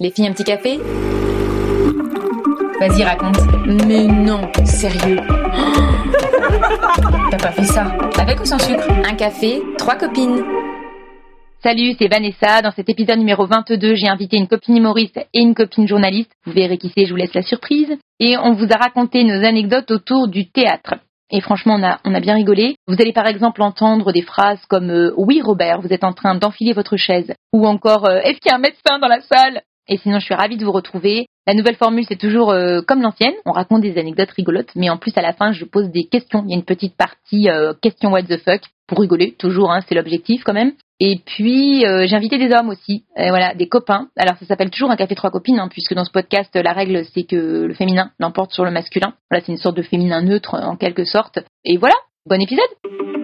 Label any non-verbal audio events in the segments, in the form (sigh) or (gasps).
Les filles, un petit café? Vas-y, raconte. Mais non, sérieux. (gasps) T'as pas fait ça Avec ou sans sucre? Un café, trois copines. Salut, c'est Vanessa. Dans cet épisode numéro 22, j'ai invité une copine humoriste et une copine journaliste. Vous verrez qui c'est, je vous laisse la surprise. Et on vous a raconté nos anecdotes autour du théâtre. Et franchement, on a, on a bien rigolé. Vous allez par exemple entendre des phrases comme euh, Oui Robert, vous êtes en train d'enfiler votre chaise ⁇ ou encore euh, Est-ce qu'il y a un médecin dans la salle ?⁇ et sinon, je suis ravie de vous retrouver. La nouvelle formule, c'est toujours euh, comme l'ancienne. On raconte des anecdotes rigolotes, mais en plus, à la fin, je pose des questions. Il y a une petite partie euh, question what the fuck pour rigoler, toujours, hein, c'est l'objectif quand même. Et puis, euh, j'ai invité des hommes aussi, voilà, des copains. Alors, ça s'appelle toujours un café trois copines, hein, puisque dans ce podcast, la règle, c'est que le féminin l'emporte sur le masculin. Voilà, c'est une sorte de féminin neutre, en quelque sorte. Et voilà, bon épisode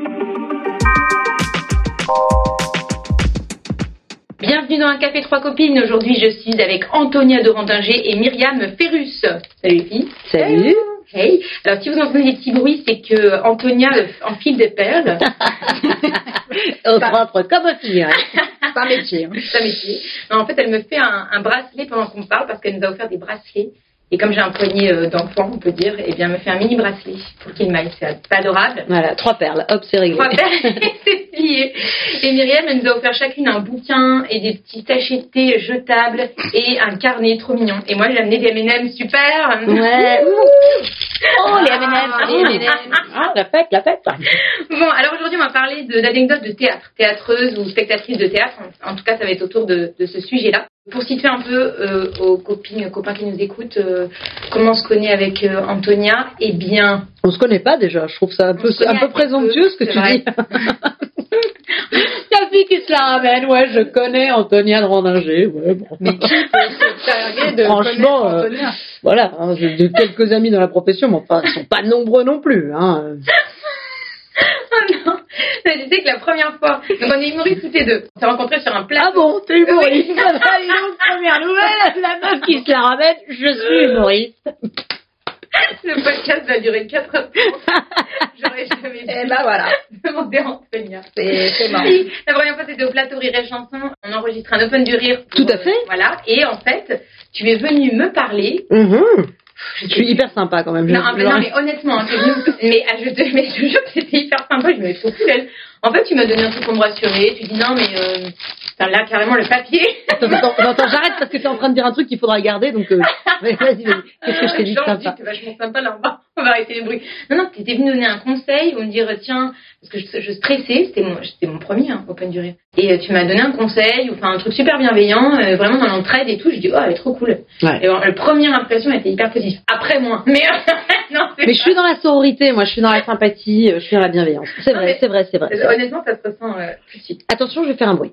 Bienvenue dans un café trois copines. Aujourd'hui, je suis avec Antonia Dorandinger et Myriam Ferrus. Salut les filles. Salut. Hey. Alors, si vous entendez des petits bruits, c'est que Antonia enfile des perles. (laughs) Au propre comme un fille. C'est un métier. Hein. Un métier. en fait, elle me fait un, un bracelet pendant qu'on parle parce qu'elle nous a offert des bracelets et comme j'ai un poignet euh, d'enfant, on peut dire, eh bien, elle me fait un mini bracelet pour qu'il m'aille. C'est adorable. Voilà, trois perles. Hop, c'est réglé. Trois perles, (laughs) (laughs) c'est plié. Et Myriam, elle nous a offert chacune un bouquin et des petits sachets de thé jetables et un carnet trop mignon. Et moi, j'ai amené des M&M super. Ouais. oh, les M&M. Les M&M. Ah, la fête, la fête. Bon, alors aujourd'hui, on va parler d'anecdotes de, théâtre. Théâtreuse ou spectatrice de théâtre. En, tout cas, ça va être autour de, de ce sujet-là. Pour situer un peu euh, aux copines, copains qui nous écoutent, euh, comment on se connaît avec euh, Antonia Eh bien, on se connaît pas déjà. Je trouve ça un peu, un peu présomptueux ce que tu dis. La fille qui se la ramène, ouais, je connais Antonia de Randinger. Ouais, bon. Mais qui peut se de Franchement, Antonia? voilà, hein, j'ai quelques amis dans la profession, mais enfin, ils sont pas nombreux non plus. Hein. (laughs) (laughs) non tu sais que la première fois, donc on est humoristes toutes les deux. On s'est rencontrés sur un plateau. Ah bon, t'es humoriste (laughs) Allez donc, première nouvelle, (laughs) la meuf qui se la ramène, je suis humoriste. Le podcast va durer 4 heures. J'aurais jamais Et eh ben voilà. demandé à Antonia. C'est marrant. La première fois, c'était au plateau Rire et Chanson. On enregistre un Open du Rire. Tout à fait. voilà. Et en fait, tu es venu me parler. Mm-hmm. Je suis hyper sympa quand même. Non, mais, non mais honnêtement, (laughs) mais, je te mais je jure que c'était hyper sympa, je me cool. En fait, tu m'as donné un truc pour me rassurer. Tu dis non, mais euh, là, carrément, le papier. Attends, attends, attends j'arrête parce que tu es en train de dire un truc qu'il faudra garder. Donc, euh, (laughs) vas-y, vas-y. Qu'est-ce que je t'ai dit sympa vachement sympa là. On va arrêter les bruits. Non, non, tu étais venu donner un conseil ou me dire tiens, parce que je, je stressais, c'était mon, mon premier hein, Open Durée. Et euh, tu m'as donné un conseil, enfin un truc super bienveillant, euh, vraiment dans l'entraide et tout. Je dis oh, elle est trop cool. Ouais. Et la première impression était hyper positive. Après moi, (laughs) mais (laughs) non. Mais je suis dans la sororité, moi, je suis dans la sympathie, je suis dans la bienveillance. C'est vrai, c'est vrai, c'est vrai. Honnêtement, ça se ressent euh, Attention, je vais faire un bruit.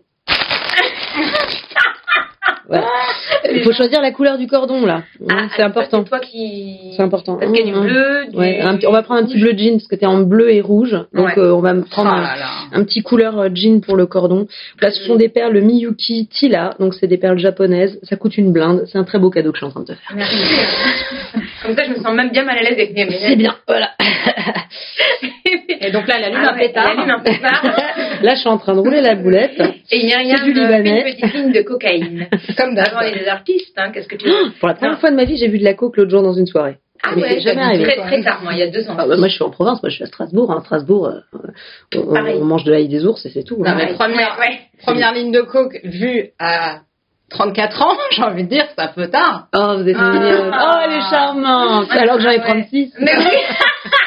Il faut choisir la couleur du cordon là. Ah, c'est important. C'est toi qui. C'est important. Parce qu'il y a du bleu. Du... Ouais, on va prendre un petit bleu jean parce que t'es en bleu et rouge. Donc euh, on va prendre oh un, petit couleur euh, jean pour le cordon. Là, ce sont des perles Miyuki Tila. Donc c'est des perles japonaises. Ça coûte une blinde. C'est un très beau cadeau que je suis en train de te faire. Merci. (laughs) Comme ça, je me sens même bien mal à l'aise avec mes C'est bien. Voilà. (laughs) et donc là, elle allume ah un pétard. Elle allume un pétard. (laughs) là, je suis en train de rouler la boulette. Et il y a rien du Libanais. une petite ligne de cocaïne. (laughs) Comme d'avant les artistes, hein, qu'est-ce que tu veux (gasps) Pour la première fois de ma vie, j'ai vu de la coke l'autre jour dans une soirée. Ah ouais, jamais arrivé. Très, très tard, moi, il y a deux ans. Ah bah, moi, je suis en province, moi, je suis à Strasbourg. Hein. Strasbourg, euh, on, on, mange de l'ail des ours et c'est tout. Non, hein. mais première, ouais, première ligne de coke vue à 34 ans, (laughs) j'ai envie de dire, c'est un peu tard. Oh, vous êtes ah. mignonne. Oh, elle est charmante. Alors que j'en ai 36. Mais oui. (laughs)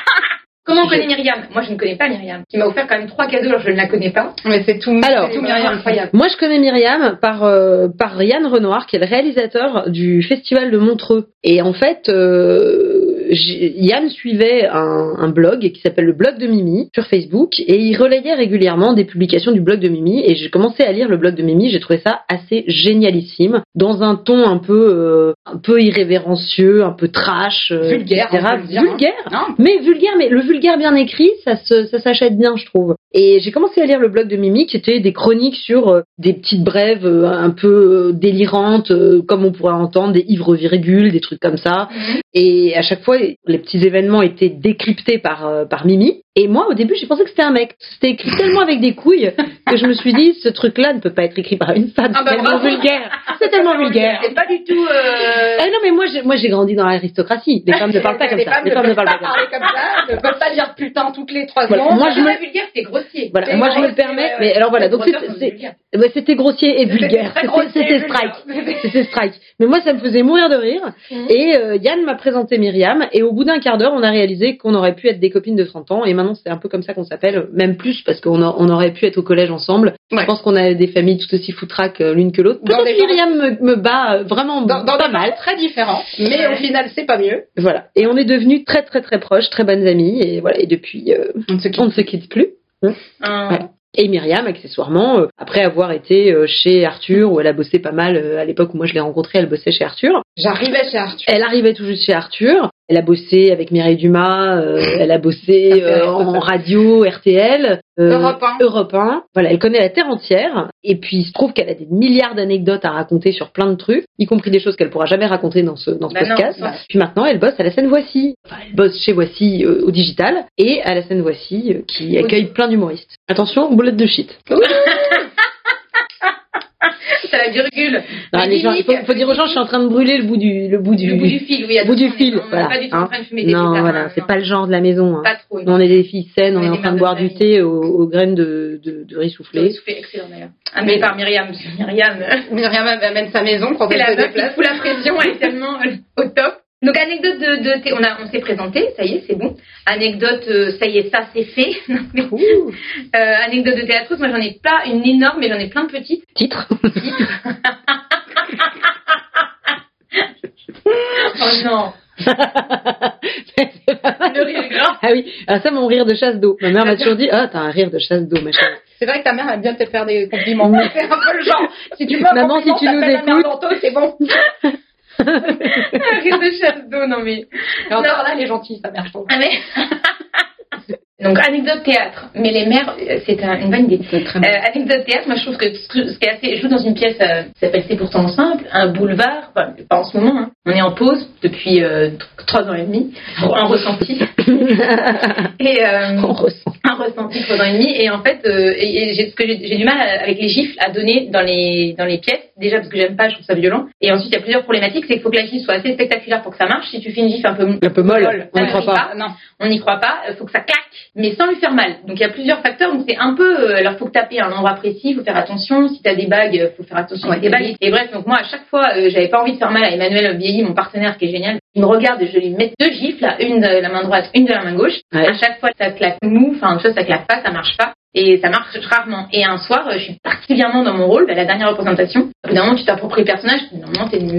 Comment on connaît Myriam? Moi, je ne connais pas Myriam. Qui m'a offert quand même trois cadeaux, alors je ne la connais pas. Mais c'est tout. Alors, tout Myriam incroyable. Moi, je connais Myriam par euh, par Yann Renoir, qui est le réalisateur du festival de Montreux. Et en fait, euh, Yann suivait un, un blog qui s'appelle le blog de Mimi sur Facebook et il relayait régulièrement des publications du blog de Mimi et j'ai commencé à lire le blog de Mimi. J'ai trouvé ça assez génialissime, dans un ton un peu euh, un peu irrévérencieux, un peu trash, vulgaire, vulgaire, mais vulgaire, mais le vulgaire bien écrit, ça ça s'achète bien, je trouve. Et j'ai commencé à lire le blog de Mimi, qui était des chroniques sur euh, des petites brèves euh, un peu euh, délirantes, comme on pourrait entendre, des ivres virgules, des trucs comme ça. Mhm. Et à chaque fois, les petits événements étaient décryptés par par Mimi. Et moi, au début, j'ai pensé que c'était un mec. C'était écrit tellement avec des couilles (laughs) que je me suis dit, ce truc-là ne peut pas être écrit par une femme. Ah bah c'est tellement bravo. vulgaire. C'est (laughs) tellement vulgaire. C'est pas du tout. Euh... Ah non, mais moi, j'ai, moi, j'ai grandi dans l'aristocratie. Les femmes ne (laughs) parlent pas comme les ça. femmes Les femmes ne parlent pas comme ça. parler comme ça, ne peuvent pas dire putain toutes les trois Voilà. secondes. Moi, je me- vulgaire, c'est grossier. Voilà. Moi, je me le permets. Mais alors voilà. Donc, c'était grossier et vulgaire. C'était, strike. C'était strike. Mais moi, ça me faisait mourir de rire. Mhm. Et euh, Yann m'a présenté Myriam. Et au bout d'un quart d'heure, on a réalisé qu'on aurait pu être des copines de 30 ans. Et maintenant, c'est un peu comme ça qu'on s'appelle. Même plus parce qu'on a- on aurait pu être au collège ensemble. Ouais. Je pense qu'on a des familles tout aussi foutraques euh, l'une que l'autre. Peut-être Myriam me, me bat euh, vraiment Dans, dans pas des mal. très différents, mais Ouais. au final, c'est pas mieux. Voilà. Et on est devenus très très très proches, très bonnes amies. Et voilà. Et depuis, euh, On ne se on ne se quitte plus. Un- Ouais. Et Myriam, accessoirement, euh, après avoir été euh, chez Arthur, où elle a bossé pas mal, euh, à l'époque où moi je l'ai rencontrée, elle bossait chez Arthur. J'arrivais chez Arthur. Elle arrivait tout juste chez Arthur. Elle a bossé avec Mireille Dumas, euh, elle a bossé (laughs) euh, en radio, RTL, euh, Europe 1. Europe 1. Voilà, elle connaît la terre entière. Et puis il se trouve qu'elle a des milliards d'anecdotes à raconter sur plein de trucs, y compris des choses qu'elle pourra jamais raconter dans ce, dans ce Bah podcast. Puis maintenant, elle bosse à la scène Voici. Enfin, elle bosse chez Voici euh, au digital et à la scène Voici qui accueille plein d'humoristes. Attention, boulette de shit. (laughs) Virgule. Non, les gens, il faut, faut dire aux gens, je suis en train de brûler le bout du, le bout du, Le bout du fil, oui. le (laughs) bout du fil. Voilà. pas du tout hein. en train de fumer des Non, voilà, hein, c'est non. pas le genre de la maison. hein. Pas trop. Nous, on est des filles saines, on On est en train de boire de du thé aux, aux graines de, de, de riz soufflé. Soufflé, excellent d'ailleurs. Amené par Myriam. Myriam, euh, Myriam amène sa maison quand c'est elle la se meuf qui déplace. fout la pression, elle est tellement euh, au top. Donc anecdote de, de thé- on a on s'est présenté, ça y est, c'est bon. Anecdote, euh, ça y est, ça c'est fait. (laughs) Non, mais, euh, anecdote de théâtre, moi j'en ai pas une énorme, mais j'en ai plein de petites. Titre. (laughs) Oh non, (laughs) le rire gras. Ah oui, ah, ça, mon rire de chasse d'eau. Ma mère m'a toujours dit, ah, t'as un rire de chasse d'eau, ma chérie. C'est vrai que ta mère aime bien te faire des compliments. C'est un peu le genre. Si tu veux Maman, si tu nous écoutes. c'est bon. (laughs) Un rire de chasse d'eau, non mais. Et encore là, elle est gentille, sa mère, je trouve. Ah, mais... (laughs) Donc anecdote théâtre, mais les mères, euh, c'est un- une bonne idée. Très Euh, anecdote théâtre, moi je trouve que ce qui est assez, je joue dans une pièce euh, qui s'appelle C'est pourtant simple, un boulevard, enfin pas en ce moment, hein. on est en pause depuis euh, tr- trois ans et demi, en ressenti, (laughs) et euh, On ressent. un ressenti trois ans et demi, et en fait, euh, et, ce que j'ai, du mal à- avec les gifles à donner dans les dans les pièces, déjà parce que j'aime pas, je trouve ça violent, et ensuite il y a plusieurs problématiques, c'est qu'il faut que la gifle soit assez spectaculaire pour que ça marche. Si tu fais une gifle un peu Un peu molle, on ne croit pas. pas. Non. on n'y croit pas, il faut que ça claque, mais sans lui faire mal. Donc il y a plusieurs facteurs, donc c'est un peu, euh, alors faut que taper à un endroit précis, faut faire attention, si t'as des bagues, faut faire attention Ouais, avec des bagues. Et bref, donc moi à chaque fois, euh, j'avais pas envie de faire mal à Emmanuel Vieilly, mon partenaire qui est génial. Il me regarde et je lui mets deux gifles, là, une de la main droite, une de la main gauche. Ouais. À chaque fois ça claque mou, enfin tu vois, ça claque pas, ça marche pas. Et ça marche rarement. Et un soir, je suis particulièrement dans mon rôle, bah, la dernière représentation. Au bout d'un moment, tu t'appropries le personnage, normalement, t'es de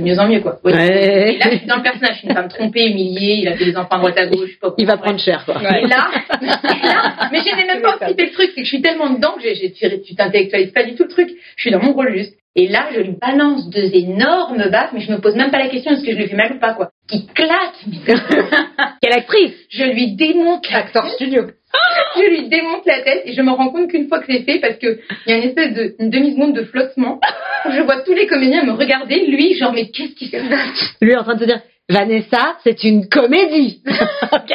mieux- en mieux, quoi. Ouais. Ouais. Et là, je suis dans le personnage, je suis une femme trompée, humiliée, il a fait des enfants à droite à gauche, pas Il va prendre cher, quoi. et là, et là, mais je n'ai même pas anticipé le truc, c'est que je suis tellement dedans que j'ai, tu t'intellectualises pas du tout le truc. Je suis dans mon rôle juste. Et là, je lui balance deux énormes baffes, mais je me pose même pas la question est-ce que je lui fais mal ou pas, quoi. Qui claque. (laughs) Quelle actrice Je lui démonte la Acteur studio. (laughs) je lui démonte la tête et je me rends compte qu'une fois que c'est fait, parce que il y a une espèce de une demi-seconde de flottement, où je vois tous les comédiens me regarder, lui, genre, mais qu'est-ce qui se passe? Lui en train de te dire, Vanessa, c'est une comédie. (laughs) ok?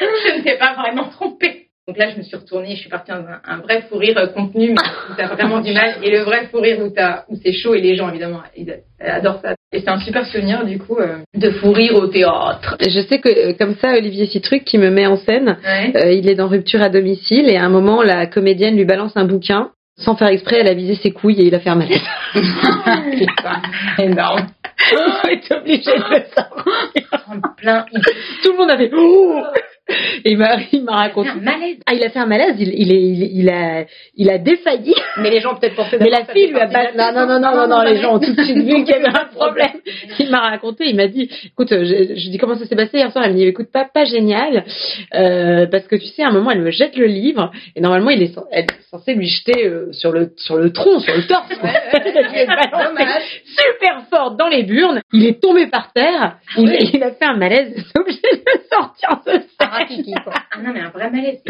Je ne t'ai pas vraiment trompée. Donc là, je me suis retournée, je suis partie dans un, un vrai fou rire euh, contenu, mais où t'as vraiment du mal, et le vrai fou rire où, t'as- où c'est chaud, et les gens, évidemment, ils adorent ça. Et c'est un super souvenir, du coup, euh, de fou rire au théâtre. Je sais que, euh, comme ça, Olivier Citruc, qui me met en scène, Ouais. euh, il est dans Rupture à domicile, et à un moment, la comédienne lui balance un bouquin. Sans faire exprès, elle a visé ses couilles et il a fait un malaise. (laughs) Putain, énorme. (laughs) On est obligé de le sortir. En plein, Tout le monde avait oh (laughs) Et il m'a, il m'a fait raconté. un malaise. Ah, il a fait un malaise, il, il, est, il, il a, il a défailli. (laughs) Mais les gens peut-être pensé Mais la fille ça lui a pas. Non, non, non, non, non, non, les gens ont tout de suite vu qu'il y avait un problème. (laughs) Il m'a raconté, il m'a dit, écoute, euh, je, je dis comment ça s'est passé hier soir? Elle me dit, écoute, pas, pas génial, euh, parce que tu sais, à un moment, elle me jette le livre et normalement, il est, elle est censée lui jeter euh, sur le, sur le tronc, sur le torse. a balancé Dommage. super fort dans les burnes. Il est tombé par terre. il, oui. il a fait un malaise. Il est obligé de sortir de Un quoi. (laughs) Ah non, mais un vrai malaise,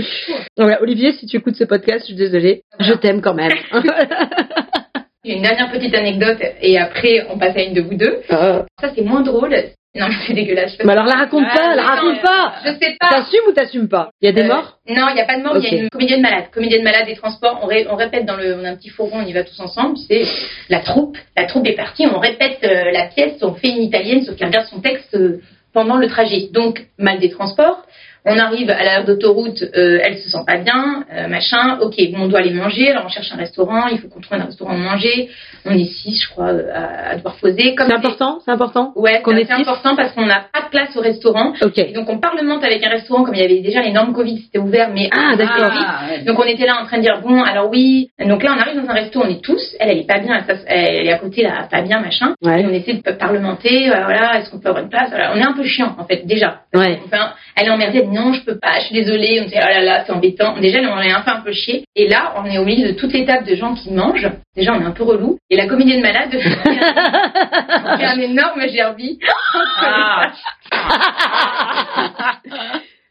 voilà, Olivier, si tu écoutes ce podcast, je suis désolée. Je t'aime quand même. (laughs) (laughs) Une dernière petite anecdote, et après, on passe à une de vous deux. Ah. Ça, c'est moins drôle. Non, mais c'est dégueulasse. Mais alors la raconte Ah, pas, la mais raconte non, pas. Je sais pas. T'assumes ou t'assumes pas? Il y a des Euh, morts? Non, il n'y a pas de mort, il y a une comédienne malade. Comédienne malade des transports, on, ré- on répète dans le, on a un petit fourgon, on y va tous ensemble, c'est la troupe, la troupe est partie, on répète euh, la pièce, on fait une italienne, sauf qu'elle regarde son texte euh, pendant le trajet. Donc, mal des transports, on arrive à l'aire d'autoroute, euh, elle se sent pas bien, euh, machin, ok, bon, on doit aller manger, alors on cherche un restaurant, il faut qu'on trouve un restaurant à manger, on est six, je crois, euh, à, à devoir poser. Comme C'est important, c'est important. Ouais, qu'on c'est important parce qu'on n'a pas de place au restaurant. Ok. Et donc on parlemente avec un restaurant comme il y avait déjà les normes Covid, c'était ouvert, mais Ah, d'accord. vite. Donc on était là en train de dire bon alors oui. Donc là on arrive dans un resto, on est tous. Elle elle est pas bien, elle, est à côté là, pas bien machin. Et Ouais. on essaie de parlementer. euh, Voilà, est-ce qu'on peut avoir une place? Voilà, On est un peu chiant en fait déjà. Ouais. Enfin, elle est emmerdée, non je peux pas, je suis désolée. On dit oh là là c'est embêtant. Déjà on est un peu un peu chier. Et là on est au milieu de toutes les tables de gens qui mangent. Déjà on est un peu relou. Et la comédienne malade (laughs) fait un énorme gerbi. Ah. (laughs)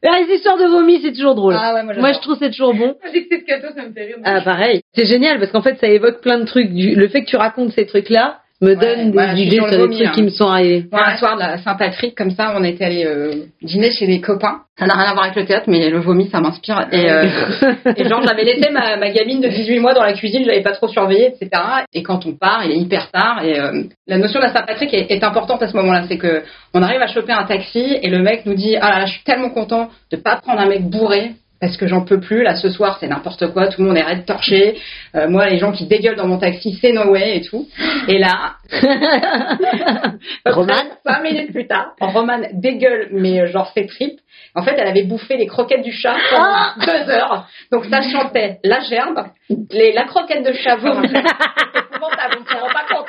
Les histoires de vomi, c'est toujours drôle. Ah ouais, moi, Moi, je trouve c'est toujours bon. J'ai que cadeau, ça me fait rire. Ah, pareil. C'est génial parce qu'en fait, ça évoque plein de trucs. Le fait que tu racontes ces trucs-là me donne des voilà, suis idées sur sur, le les trucs là. qui me sont arrivés. Un soir de la Saint-Patrick, comme ça, on était allé euh, dîner chez des copains. Ça n'a rien à voir avec le théâtre, mais le vomi, ça m'inspire. Et, euh, (laughs) et genre, j'avais laissé ma, ma gamine de 18 mois dans la cuisine, je l'avais pas trop surveillée, etc. Et quand on part, il est hyper tard. Et euh, la notion de la Saint-Patrick est, est importante à ce moment-là. C'est que on arrive à choper un taxi et le mec nous dit, ah là là, je suis tellement content de pas prendre un mec bourré. Parce que j'en peux plus, là ce soir c'est n'importe quoi, tout le monde est raide torché. Euh, moi les gens qui dégueulent dans mon taxi c'est no way et tout. Et là, (laughs) Roman Cinq minutes plus tard, Roman dégueule, mais euh, genre ses tripes. En fait, elle avait bouffé les croquettes du chat Ah pendant deux heures. Donc ça chantait la gerbe, les, la croquette de chat (laughs) épouvantable, on ne s'en rend pas compte.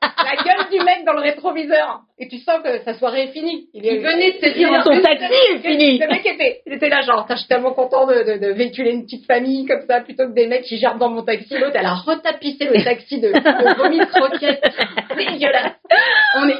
La gueule du mec dans le rétroviseur. Et tu sens que sa soirée est finie. Il, est- Il venait de se dire, en plus, taxi est fini. le mec était, il était là genre, je suis tellement content de, de, de véhiculer une petite famille comme ça plutôt que des mecs qui gerbent dans mon taxi. L'autre, elle a retapissé le taxi de, de vomi de croquettes. (laughs) Dégueulasse. On est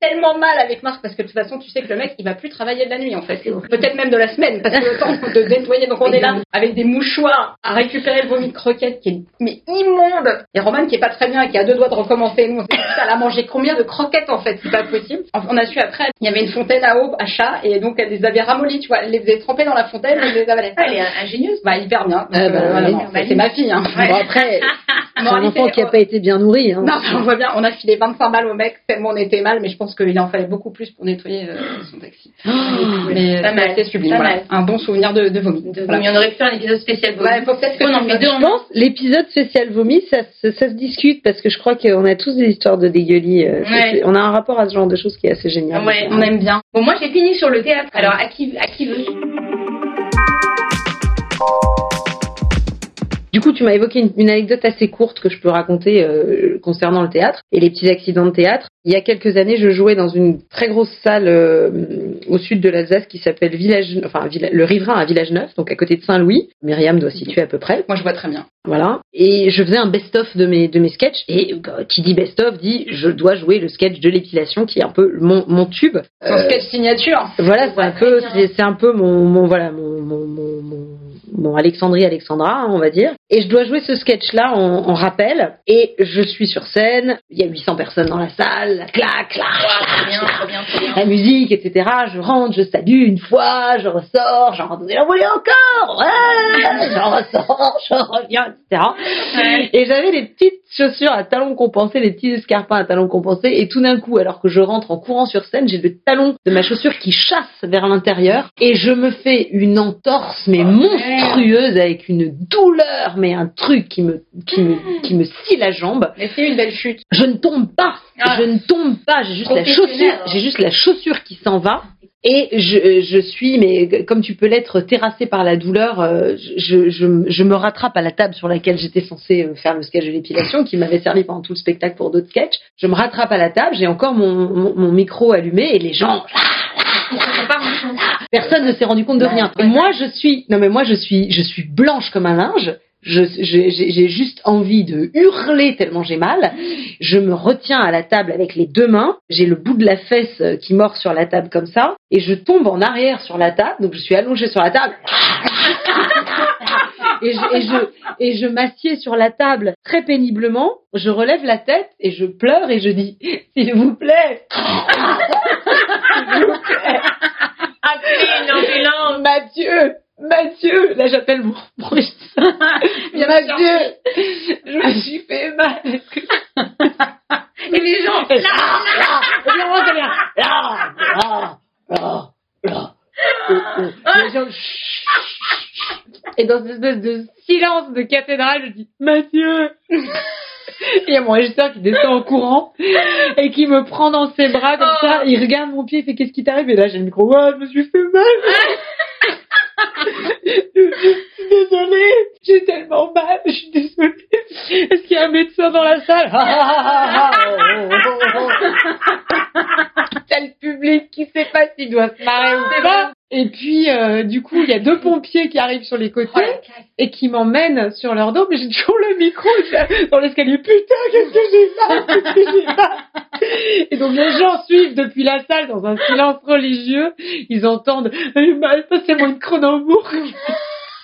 tellement mal avec Marc parce que de toute façon, tu sais que le mec, il va plus travailler de la nuit en fait. Peut-être même de la semaine parce que le temps de nettoyer. Donc on est là avec des mouchoirs à récupérer le vomi de croquettes qui est mais immonde. Et Roman qui est pas très bien et qui a deux doigts de recommencer. Nous, on s'est dit, a mangé combien de croquettes en fait C'est pas possible. On a su après, il y avait une fontaine à eau, à chat, et donc elle les avait ramollies, tu vois. Elle les faisait tremper dans la fontaine et elle les avalait. Ah, elle est ingénieuse. Bah, hyper bien. Ah, bah, voilà, c'est- ma fille, hein. Ouais. Bon, après, (laughs) c'est un enfant qui a pas été bien nourri. Hein. Non, on voit bien, on a filé 25 balles au mec, tellement on était mal, mais je pense qu'il en fallait beaucoup plus pour nettoyer euh, son taxi. (gasps) mais Pas mal, c'est sublime, pas voilà. mal. Un bon souvenir de, de vomi. De Voilà. vomi. On aurait pu faire un épisode spécial vomi. Ouais, faut peut-être que On en fait deux Je en pense l'épisode spécial vomi, ça, se- ça se discute parce que je crois qu'on a tous des histoires de dégueulis. euh, Ouais. On a un rapport à ce genre de choses qui est assez génial. Ouais. On aime bien. Bon, moi j'ai fini sur le théâtre. Alors, à qui, à qui veut Du coup, tu m'as évoqué une, une anecdote assez courte que je peux raconter euh, concernant le théâtre et les petits accidents de théâtre. Il y a quelques années, je jouais dans une très grosse salle euh, au sud de l'Alsace qui s'appelle Village, enfin Villa- le Riverain à Village Neuf, donc à côté de Saint-Louis. Myriam doit situer à peu près. Moi, je vois très bien. Voilà. Et je faisais un best-of de mes, de mes sketchs. Et euh, qui dit best-of dit je dois jouer le sketch de l'épilation qui est un peu mon, mon tube. Son Euh, sketch signature. voilà, c'est un peu, c'est un peu mon, mon voilà, mon, mon, mon, mon Alexandrie Alexandra, hein, on va dire. Et je dois jouer ce sketch-là en, en rappel. Et je suis sur scène. Il y a 800 personnes dans la salle. La clac, clac, bien, trop bien, la musique, etc. Je rentre, je salue une fois, je ressors, j'en voulez encore, ouais, j'en ressors, je reviens, etc. Ouais. Et j'avais les petites chaussures à talons compensés, les petits escarpins à talons compensés, et tout d'un coup, alors que je rentre en courant sur scène, j'ai le talon de ma chaussure qui chasse vers l'intérieur, et je me fais une entorse, mais monstrueuse, avec une douleur, mais un truc qui me, qui me, qui me scie la jambe. Mais c'est une belle chute. Je ne tombe pas. Ah. Je ne tombe pas. J'ai juste la chaussure. hein. J'ai juste la chaussure qui s'en va. Et je, je suis, mais comme tu peux l'être, terrassée par la douleur, euh, je, je, je me rattrape à la table sur laquelle j'étais censée euh, faire le sketch de l'épilation, qui m'avait servi pendant tout le spectacle pour d'autres sketchs. Je me rattrape à la table, j'ai encore mon, mon, mon micro allumé et les gens, pas méchants. Personne ne s'est rendu compte de rien. Et moi, je suis, non mais moi, je suis, je suis blanche comme un linge. Je- J'ai j'ai- j'ai juste envie de hurler tellement j'ai mal. Je me retiens à la table avec les deux mains. J'ai le bout de la fesse euh, qui mord sur la table comme ça. Et je tombe en arrière sur la table. Donc je suis allongée sur la table. (laughs) et je, et je, et je m'assieds sur la table très péniblement. Je relève la tête et je pleure et je dis, (laughs) s'il vous plaît, (laughs) s'il vous plaît, Appelez une ambulance. Mathieu, Mathieu, là j'appelle mon, médecin. Mathieu, je me suis fait mal. Et les gens, là, là, ça, là, là, là, là. Oh, oh. Gens, chut. Et dans cette espèce de silence de cathédrale, je dis Mathieu. Il y a mon régisseur qui descend en courant et qui me prend dans ses bras comme ça. Il regarde mon pied, il fait qu'est-ce qui t'arrive? Et là, j'ai le micro. Ouais, je me suis fait mal. (laughs) désolée. J'ai tellement mal. Je suis désolée. Est-ce qu'il y a un médecin dans la salle? (laughs) (laughs) T'as le public qui sait pas s'il doit se marrer ou pas. Et puis, euh, du coup, il y a deux pompiers qui arrivent sur les côtés et qui m'emmènent sur leur dos, mais j'ai toujours le micro (laughs) dans l'escalier. Putain, qu'est-ce que j'ai mal Qu'est-ce que j'ai Et donc, les gens suivent depuis la salle dans un silence religieux. Ils entendent Eh, passez-moi une Cronenbourg.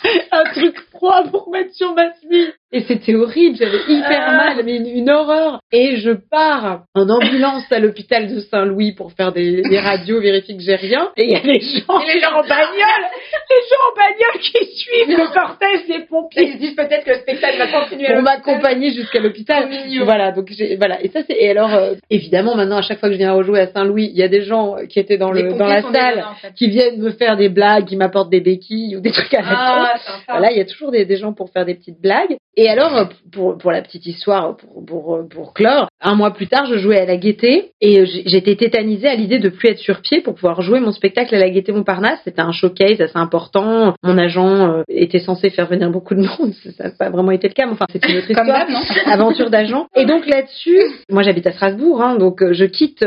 (laughs) un truc froid pour mettre sur ma chemise. Et c'était horrible, j'avais hyper mal, mais une, une horreur. Et je pars en ambulance à l'hôpital de Saint-Louis pour faire des, des radios, vérifier que j'ai rien. Et il y a les gens, Et les gens en bagnole, les gens en bagnole qui suivent le cortège des pompiers Ils se disent peut-être que le spectacle va continuer à pour l'hôpital. m'accompagner jusqu'à l'hôpital. Voilà, donc j'ai voilà. Et ça c'est et alors euh, évidemment maintenant à chaque fois que je viens rejouer à Saint-Louis, il y a des gens qui étaient dans Les le dans la salle nanas, en fait. qui viennent me faire des blagues, qui m'apportent des béquilles ou des trucs à la con. Ah, sympa. Voilà, il y a toujours des, des gens pour faire des petites blagues. Et alors, euh, pour, pour la petite histoire, pour, pour, euh, pour clore, un mois plus tard, je jouais à la Gaîté et j'étais tétanisée à l'idée de plus être sur pied pour pouvoir jouer mon spectacle à la Gaîté Montparnasse. C'était un showcase assez important. Mon agent euh, était censé faire venir beaucoup de monde. Ça n'a pas vraiment été le cas, mais enfin, c'est une autre (laughs) Comme histoire non? Aventure d'agent. Et donc là-dessus, moi j'habite à Strasbourg, hein, donc je quitte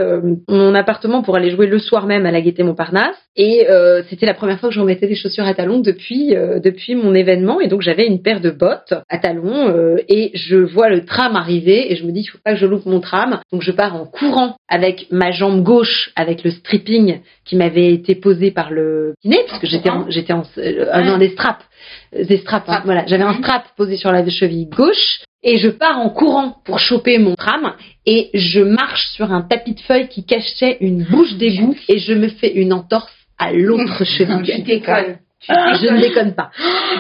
mon appartement pour aller jouer le soir même à la Gaîté Montparnasse. Et euh, c'était la première fois que je remettais des chaussures à talons depuis euh, depuis mon événement. Et donc j'avais une paire de bottes à talons euh, et je vois le tram arriver et je me dis il faut pas que je loupe mon tram. Donc je pars en courant avec ma jambe gauche avec le stripping qui m'avait été posé par le kiné parce que j'étais en, j'étais en euh, non, des straps Euh, des straps hein, voilà j'avais un strap posé sur la cheville gauche et je pars en courant pour choper mon tram et je marche sur un tapis de feuilles qui cachait une bouche d'égout et je me fais une entorse à l'autre (laughs) Tu cheville. déconnes. (laughs) Je ne déconne pas.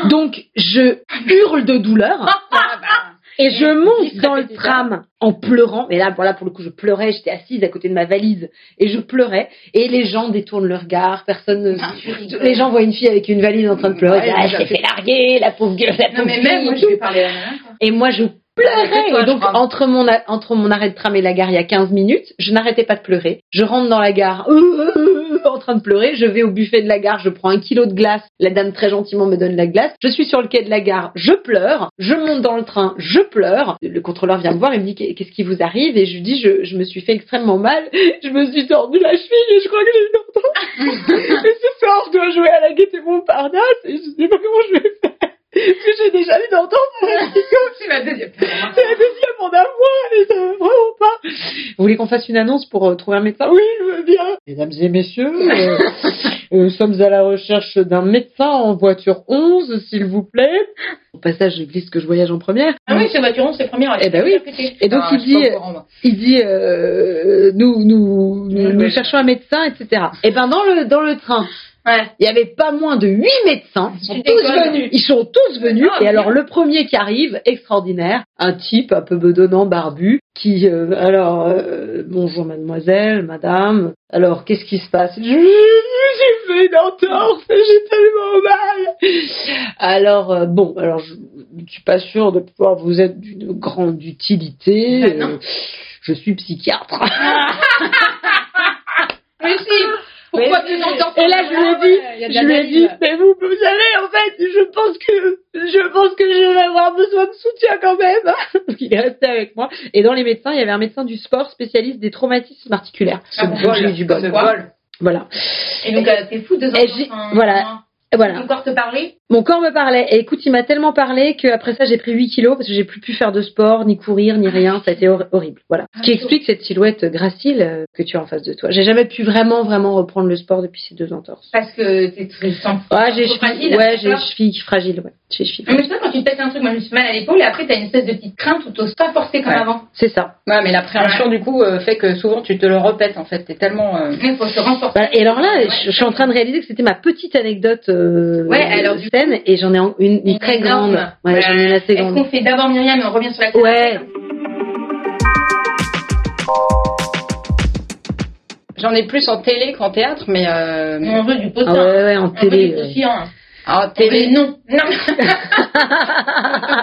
Donc je hurle de douleur (laughs) et je monte dans le tram en pleurant. Mais là, voilà, pour le coup, je pleurais. J'étais assise à côté de ma valise et je pleurais. Et les gens détournent le regard. Personne ne... Ah. Les gens voient une fille avec une valise en train de pleurer. Ouais, ah, elle t'ai fait- larguer, la pauvre gueule, la Non, mais même moi, je vais parler à la nana, quoi. Et moi, je toi, et donc, entre mon, entre mon arrêt de tram et la gare, il y a 15 minutes. Je n'arrêtais pas de pleurer. Je rentre dans la gare, euh, euh, en train de pleurer. Je vais au buffet de la gare, je prends un kilo de glace. La dame très gentiment me donne la glace. Je suis sur le quai de la gare, je pleure. Je monte dans le train, je pleure. Le contrôleur vient me voir et me dit qu'est-ce qui vous arrive? Et je lui dis, je, je me suis fait extrêmement mal. Je me suis tordu la cheville et je crois que j'ai une entorse. (laughs) et ce soir, je dois jouer à la gaieté Montparnasse et je sais pas comment je vais faire? Parce que j'ai déjà dans la (laughs) C'est la deuxième. c'est la deuxième en et ça va vraiment pas. Vous voulez qu'on fasse une annonce pour euh, trouver un médecin? Oui, je veux bien. Mesdames et messieurs, euh, (laughs) nous sommes à la recherche d'un médecin en voiture 11, s'il vous plaît. Au passage, je glisse que je voyage en première. Ah oui, c'est voiture 11, c'est première. Eh ben oui. Et donc, il dit, Il dit, euh, nous, nous, nous, nous cherchons un médecin, etc. Et ben dans le dans le train, Ouais. il y avait pas moins de huit médecins. Ils sont tous venus. Ils sont tous venus. Ah, et alors le premier qui arrive, extraordinaire, un type un peu bedonnant, barbu, qui euh, alors euh, bonjour mademoiselle, madame. Alors qu'est-ce qui se passe? J'ai fait une entorse, j'ai tellement mal. Alors euh, bon, alors je, je suis pas sûre de pouvoir vous être d'une grande utilité. Ben non. Euh, je suis psychiatre. (laughs) Mais si Pourquoi tu t'entends Et là, je lui ai dit, Il y a de je lui ai dit, mais vous, vous savez, en fait, je pense que, je pense que je vais avoir besoin de soutien quand même. Donc, il est resté avec moi. Et dans les médecins, il y avait un médecin du sport spécialiste des traumatismes articulaires. Ah, j'ai eu du bol. Ce bol. Voilà. Et donc, t'es fou, deux enfants. voilà. Et voilà. Ton corps te parlait? Mon corps me parlait. Et écoute, il m'a tellement parlé qu'après ça, j'ai pris 8 kilos parce que j'ai plus pu faire de sport, ni courir, ni rien. Ça a été hor- horrible. Voilà. Ce qui explique cette silhouette gracile euh, que tu as en face de toi. J'ai jamais pu vraiment, vraiment reprendre le sport depuis ces deux entorses. Parce que t'es très sans Ouais, j'ai fragile, ouais, j'ai cheville fragile, ouais. J'ai cheville Mais fragile. c'est ça, quand tu te pètes un truc, moi je me suis mal à l'épaule et après t'as une espèce de petite crainte où t'oses pas forcer comme Ouais. avant. C'est ça. Ouais, mais l'appréhension du coup euh, fait que souvent tu te le répètes en fait. T'es tellement. euh, Il faut se renforcer. Voilà. Et alors là, Ouais. je, je suis en train de réaliser que c'était ma petite anecdote euh, Ouais, alors, du scène et j'en ai une, une Une très énorme. grande. Ouais, j'en ai une assez Est-ce qu'on fait d'abord Myriam et on revient sur la scène Ouais. après J'en ai plus en télé qu'en théâtre, mais euh, On veut du potin. Ah ouais, ouais, en On veut télé. du en On télé. Non. Non.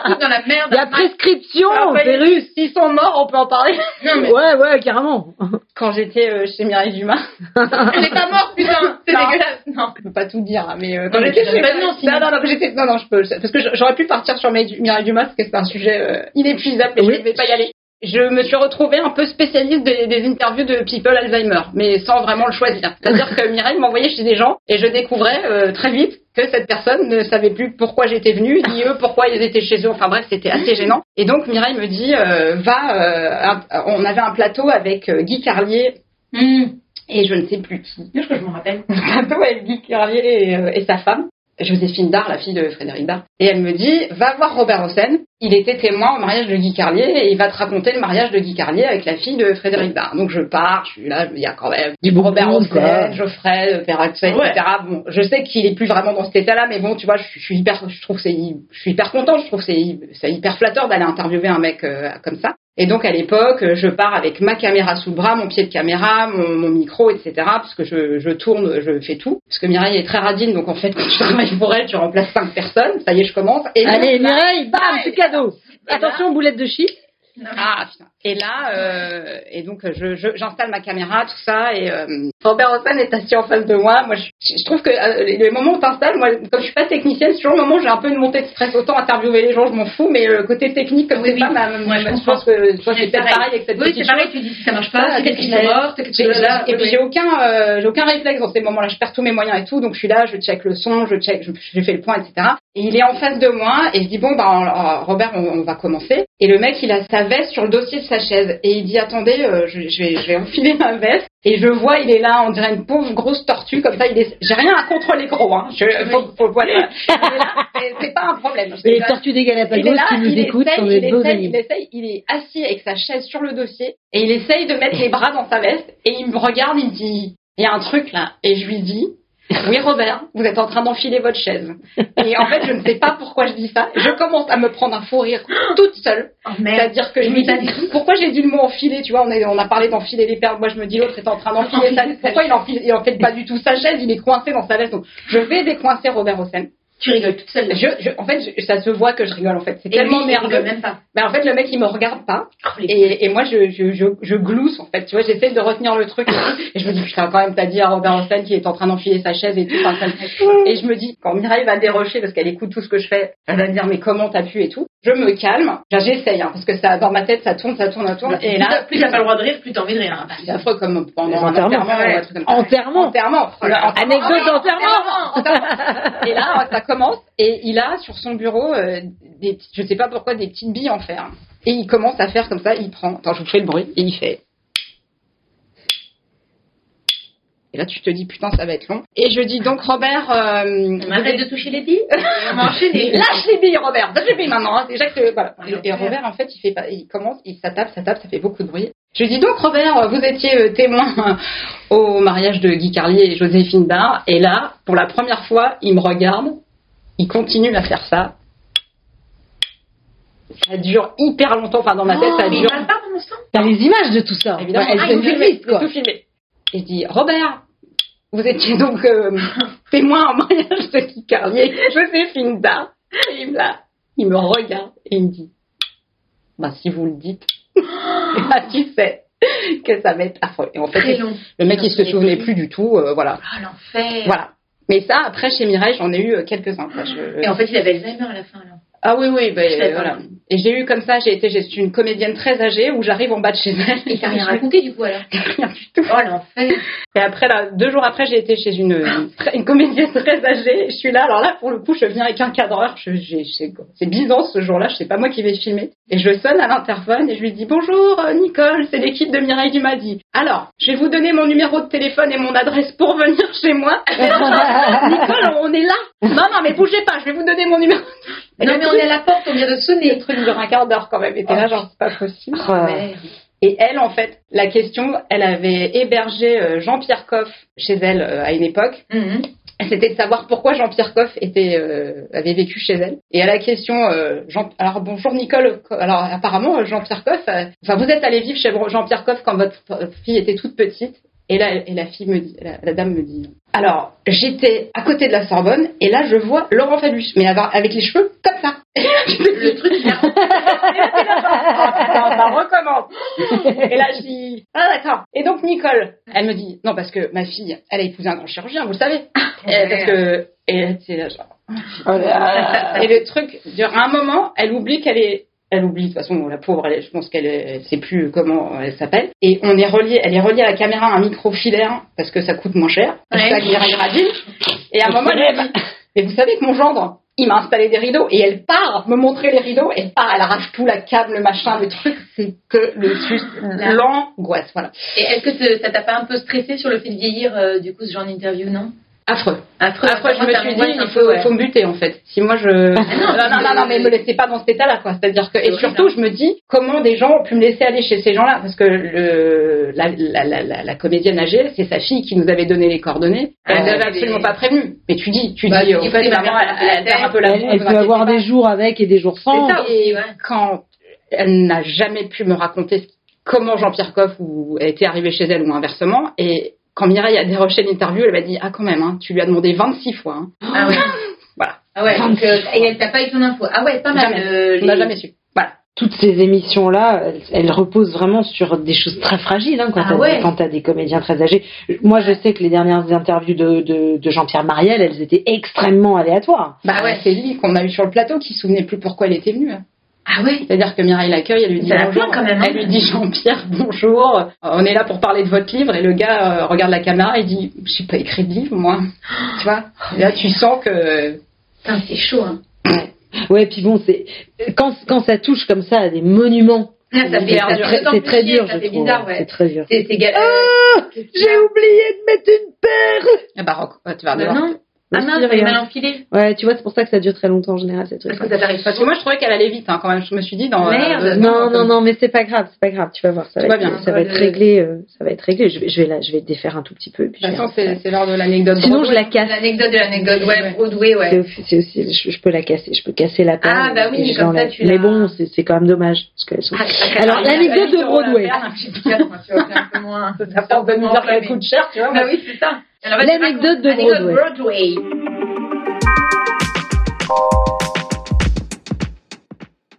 On (laughs) dans la merde. La prescription, c'est russe. S'ils sont morts, on peut en parler. Non, mais Ouais, ouais, carrément. Quand j'étais euh, chez Mireille Dumas, (laughs) elle est pas morte, putain. C'est Non. dégueulasse. Non. je peux pas tout dire, hein, mais euh, Non, quand j'étais chez sinon. non, non, non, j'étais, non, non, je peux, parce que j'aurais pu partir sur Mireille Mireille Dumas parce que c'est un sujet euh, inépuisable, mais Oui. je ne vais pas y aller. Je me suis retrouvée un peu spécialiste des, des interviews de people Alzheimer, mais sans vraiment le choisir. C'est-à-dire que Mireille m'envoyait chez des gens et je découvrais euh, très vite que cette personne ne savait plus pourquoi j'étais venue, ni eux pourquoi ils étaient chez eux. Enfin bref, c'était assez gênant. Et donc Mireille me dit, euh, va, euh, un- on avait un plateau avec euh, Guy Carlier Hum. et je ne sais plus qui. Je crois que je m'en rappelle? un plateau avec Guy Carlier et, euh, et sa femme, Joséphine Dard, la fille de Frédéric Dard. Et elle me dit, va voir Robert Hossein. Il était témoin au mariage de Guy Carlier et il va te raconter le mariage de Guy Carlier avec la fille de Frédéric Dard. Donc je pars, je suis là, je me dis, il y a quand même Du Robert. Hossein, Geoffrey, euh, Perraxet, Ouais. etc. Bon, je sais qu'il est plus vraiment dans cet état-là, mais bon, tu vois, je, suis- je suis hyper, je trouve c'est, je suis hyper contente, je trouve c'est, c'est hyper flatteur d'aller interviewer un mec euh, comme ça. Et donc à l'époque, je pars avec ma caméra sous le bras, mon pied de caméra, mon, mon micro, etc. Parce que je, je tourne, je fais tout. Parce que Mireille est très radine, donc en fait (laughs) quand tu travailles pour elle, tu remplaces cinq personnes. Ça y est, je commence. Et Allez, là- Mireille, bam, c'est cadeau. Et là- Attention, boulette de shit. Ah putain. Et là, euh, et donc je, je- j'installe ma caméra, tout ça, et euh, Robert Hossein est assis en face de moi. Moi, je, je trouve que euh, les, moments où t'installes, moi, comme je suis pas technicienne, c'est toujours le moment où j'ai un peu une montée de stress. Autant interviewer les gens, je m'en fous, mais le côté technique, comme Oui, c'est oui. pas ma, Moi, je pense que toi, c'est C'est peut-être pareil. pareil avec cette Oui, c'est pareil, tu dis si ça marche pas, c'est qu'est-ce qu'elles qu'il sont a- mortes, que tu J'ai- es là. et puis j'ai aucun, euh, j'ai aucun réflexe dans ces moments-là. Je perds tous mes moyens et tout, donc je suis là, je check le son, je check, je, fais le point, etc. Et il est en face de moi et je dis bon bah on- Robert, on, on va commencer. Et le mec, il a sa veste sur le dossier de sa chaise et il dit attendez, euh, je, je vais, je vais enfiler ma veste. Et je vois, il est là, on dirait une pauvre grosse tortue comme ça. Il est, j'ai rien à contre les gros, hein. Je, faut, faut le voir. (laughs) Il est là. C'est- pas un problème. Et les tortues des Il est Galapagos là, qui nous écoutent sont des beaux il essaye, il est assis avec sa chaise sur le dossier et il essaye de mettre les bras dans sa veste et il me regarde, il me dit, il y a un truc là. Et je lui dis, oui Robert, vous êtes en train d'enfiler votre chaise. Et en fait, je ne sais pas pourquoi je dis ça. Je commence à me prendre un fou rire toute seule. Oh. C'est-à-dire que je me dis, pourquoi j'ai dit le mot enfiler, tu vois, on, est, on a parlé d'enfiler les perles, moi je me dis l'autre est en train d'enfiler sa Pourquoi il enfile, il enfile pas du tout sa chaise, il est coincé dans sa veste. Donc je vais décoincer Robert Hossein. Tu rigoles toute seule. Je, je- en fait, je- ça se voit que je rigole en fait. C'est tellement rigole même pas. Mais en fait, le mec, il me regarde pas. Oh, Et, et moi, je, je, je, je glousse, en fait. Tu vois, j'essaie de retenir le truc. Et, je me dis, putain, quand même, t'as dit à Robert Hossein qui est en train d'enfiler sa chaise et tout. Enfin, ça- et je me dis, quand Mireille va dérocher, parce qu'elle écoute tout ce que je fais, elle va me dire, mais comment t'as pu et tout. Je me calme. J'essaye, hein, parce que ça, dans ma tête, ça tourne, ça tourne, ça tourne. Et là, plus t'as pas le droit de rire, plus t'as envie de rire. hein. c'est affreux comme pendant un. Enterrement. Enterrement. Anecdote d'enterrement. Et là, (laughs) ça commence, et il a sur son bureau, euh, des, je sais pas pourquoi, des petites billes en fer. Et il commence à faire comme ça, il prend, attends, je vous fais le bruit, et il fait. Et là, tu te dis, putain, ça va être long. Et je dis donc, Robert, euh, On arrête de toucher les billes. (laughs) On lâche les billes, Robert, lâche les billes maintenant. Hein. Déjà que, voilà. Et, et Robert, en fait, il fait pas, il commence, il ça tape, ça tape, ça fait beaucoup de bruit. Je lui dis donc, Robert, vous étiez euh, témoin (laughs) au mariage de Guy Carlier et Joséphine Dard. Et là, pour la première fois, il me regarde, il continue à faire ça. Ça dure hyper longtemps, enfin dans ma tête, ça Mais il dure parle pas ce temps. T'as les images de tout ça. Évidemment, Ouais, Ah, elles filmé, filmées, c'est quoi. tout filmé. Et je dis, Robert, vous étiez donc euh, (laughs) témoin au mariage de Guy Carlier Joséphine Dard. Et il me, là, il me regarde et il me dit, bah si vous le dites, (gasps) là tu sais que ça va être affreux. Et en fait, Très long. le mec il se en souvenait plus. plus du tout, euh, voilà. Ah, l'enfer. Voilà. Mais ça, après chez Mireille, j'en ai eu euh, quelques-uns. Et en fait, il avait Alzheimer à la fin, alors. Ah oui, oui, pas. voilà. Et j'ai eu comme ça, j'ai été, j'ai- je suis une comédienne très âgée où j'arrive en bas de chez elle. Et t'as rien raconté du coup alors? (laughs) Rien du tout. Oh l'enfer Et après, là, deux jours après, j'ai été chez une, une, une comédienne très âgée. Je suis là, alors là, pour le coup, je viens avec un cadreur. C'est bizarre ce jour-là, je sais pas moi qui vais filmer. Et je sonne à l'interphone et je lui dis bonjour euh, Nicole, c'est l'équipe de Mireille Dumadi. Alors, je vais vous donner mon numéro de téléphone et mon adresse pour venir chez moi. (laughs) Nicole, on est là. Non, non, mais bougez pas, je vais vous donner mon numéro. Non mais on est à la porte, on vient de sonner le truc dure un quart d'heure quand même. Et t'es là, genre, c'est pas possible. Merde. Et elle, en fait, la question, elle avait hébergé euh, Jean-Pierre Coff chez elle euh, à une époque. Mhm. C'était de savoir pourquoi Jean-Pierre Coff était, euh, avait vécu chez elle. Et à la question, euh, Jean, alors bonjour Nicole, alors apparemment Jean-Pierre Coff, enfin vous êtes allé vivre chez Jean-Pierre Coff quand votre fille était toute petite. Et là, et la fille me dit, la, la dame me dit, alors j'étais à côté de la Sorbonne et là je vois Laurent Fabius, mais avec les cheveux comme ça. (laughs) Le truc Ah, putain, ça recommence. Et là, je dis, ah d'accord. Et donc Nicole, elle me dit, non parce que ma fille, elle a épousé un grand chirurgien, vous le savez. Et parce que, et c'est là, genre. Oh là là. Et le truc dure un moment, elle oublie qu'elle est, elle oublie de toute façon la pauvre, elle, je pense qu'elle sait plus comment elle s'appelle. Et on est relié, elle est reliée à la caméra à un micro filaire parce que ça coûte moins cher. C'est Ouais. Et à un moment, elle dit, mais vous savez que mon gendre, il m'a installé des rideaux et elle part me montrer les rideaux, elle part, elle arrache tout, la câble, le machin, le truc, c'est que le l'angoisse, voilà. Et est-ce que ça t'a pas un peu stressé sur le fait de vieillir euh, du coup ce genre d'interview non Affreux. Affreux. Après, je me suis dit, il faut, ouais. faut me buter, en fait. Si moi, je... (laughs) non, non, non, non, mais me laissez pas dans cet état-là, quoi. C'est-à-dire que, et surtout, je me dis, comment des gens ont pu me laisser aller chez ces gens-là? Parce que le, la, la, la, comédienne âgée, c'est sa fille qui nous avait donné les coordonnées. Ah, Elle n'avait absolument des- pas prévenu. Mais tu dis, tu Bah, dis, en fait, maman, ma elle, perd un peu la Elle, peut avoir des jours avec et des jours sans. Et quand elle n'a jamais pu me raconter comment Jean-Pierre Coff ou était arrivé chez elle ou inversement, et quand Mireille a déroché l'interview, elle m'a dit ah quand même, hein, tu lui as demandé 26 fois. Hein. Ah ouais. (laughs) Voilà. Ah ouais. Donc, euh, et elle t'a pas eu ton info. Ah ouais, pas mal. Jamais. euh, On n'a les- jamais su. Voilà. Toutes ces émissions-là, elles, elles reposent vraiment sur des choses très fragiles hein, quand Ah t'as ouais. des comédiens très âgés. Moi, je sais que les dernières interviews de, de, de Jean-Pierre Mariel, elles étaient extrêmement aléatoires. Bah Ah ouais. ouais, c'est lui qu'on a eu sur le plateau qui se souvenait plus pourquoi elle était venue. hein. Ah ouais? C'est-à-dire que Mireille l'accueille, elle lui dit Ça la bonjour. plaint quand même, hein? Elle lui dit Jean-Pierre, bonjour. Euh, On est là pour parler de votre livre et le gars euh, regarde la caméra et dit j'ai pas écrit de livre moi. tu vois? Et Là tu sens que c'est chaud. Hein. Ouais, puis bon, c'est quand quand ça touche comme ça à des monuments, Ah, ça c'est fait très, c'est dur, je trouve. C'est très dur. C'est Ah, euh, J'ai oublié de mettre une paire. ah bah tu vas devoir- non. Ah mince, elle est mal enfilée. Ouais, tu vois, c'est pour ça que ça dure très longtemps en général ces trucs. Parce que ça t'arrive pas Parce que moi je trouvais qu'elle allait vite hein, quand même. Je me suis dit dans. Merde. euh, Non, non, non, mais c'est pas grave, c'est pas grave. Tu vas voir, ça va, va être, bien. ça va être Euh, réglé, euh, ça va être réglé. Je vais, je vais la, je vais défaire un tout petit peu. Puis De toute façon, c'est c'est l'heure de l'anecdote. Sinon, je la Broadway. casse. L'anecdote de l'anecdote, ouais. Broadway, ouais. C'est aussi, c'est aussi- je, je peux la casser, je peux casser la paire. Ah, bah oui, je comme ça, tu l'as- Mais bon, c'est c'est quand même dommage parce sont. Ah, ça Alors, l'anecdote de Broadway. (laughs) Ça coûte cher, tu vois. Bah oui, c'est ça. L'anecdote de Broadway. Broadway.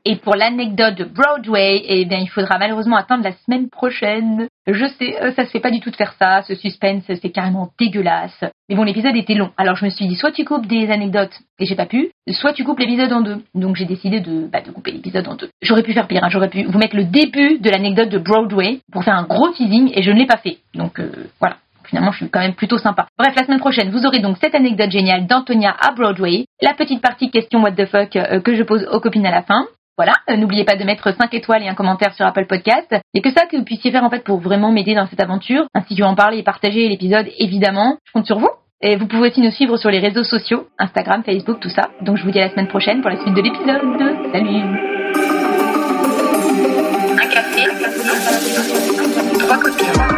Et pour l'anecdote de Broadway, eh bien, il faudra malheureusement attendre la semaine prochaine. Je sais, euh, ça se fait pas du tout de faire ça. Ce suspense, c'est carrément dégueulasse. Mais bon, l'épisode était long. Alors je me suis dit, soit tu coupes des anecdotes, et j'ai pas pu, soit tu coupes l'épisode en deux. Donc j'ai décidé de, bah, de couper l'épisode en deux. J'aurais pu faire pire, hein. j'aurais pu vous mettre le début de l'anecdote de Broadway pour faire un gros teasing, et je ne l'ai pas fait. Donc euh, voilà. Finalement, je suis quand même plutôt sympa. Bref, la semaine prochaine, vous aurez donc cette anecdote géniale d'Antonia à Broadway, la petite partie question what the fuck euh, que je pose aux copines à la fin. Voilà, euh, n'oubliez pas de mettre 5 étoiles et un commentaire sur Apple Podcast. Et que ça que vous puissiez faire en fait pour vraiment m'aider dans cette aventure, ainsi que en parler et partager l'épisode évidemment. Je compte sur vous. Et vous pouvez aussi nous suivre sur les réseaux sociaux, Instagram, Facebook, tout ça. Donc je vous dis à la semaine prochaine pour la suite de l'épisode. Salut Un café, trois copines.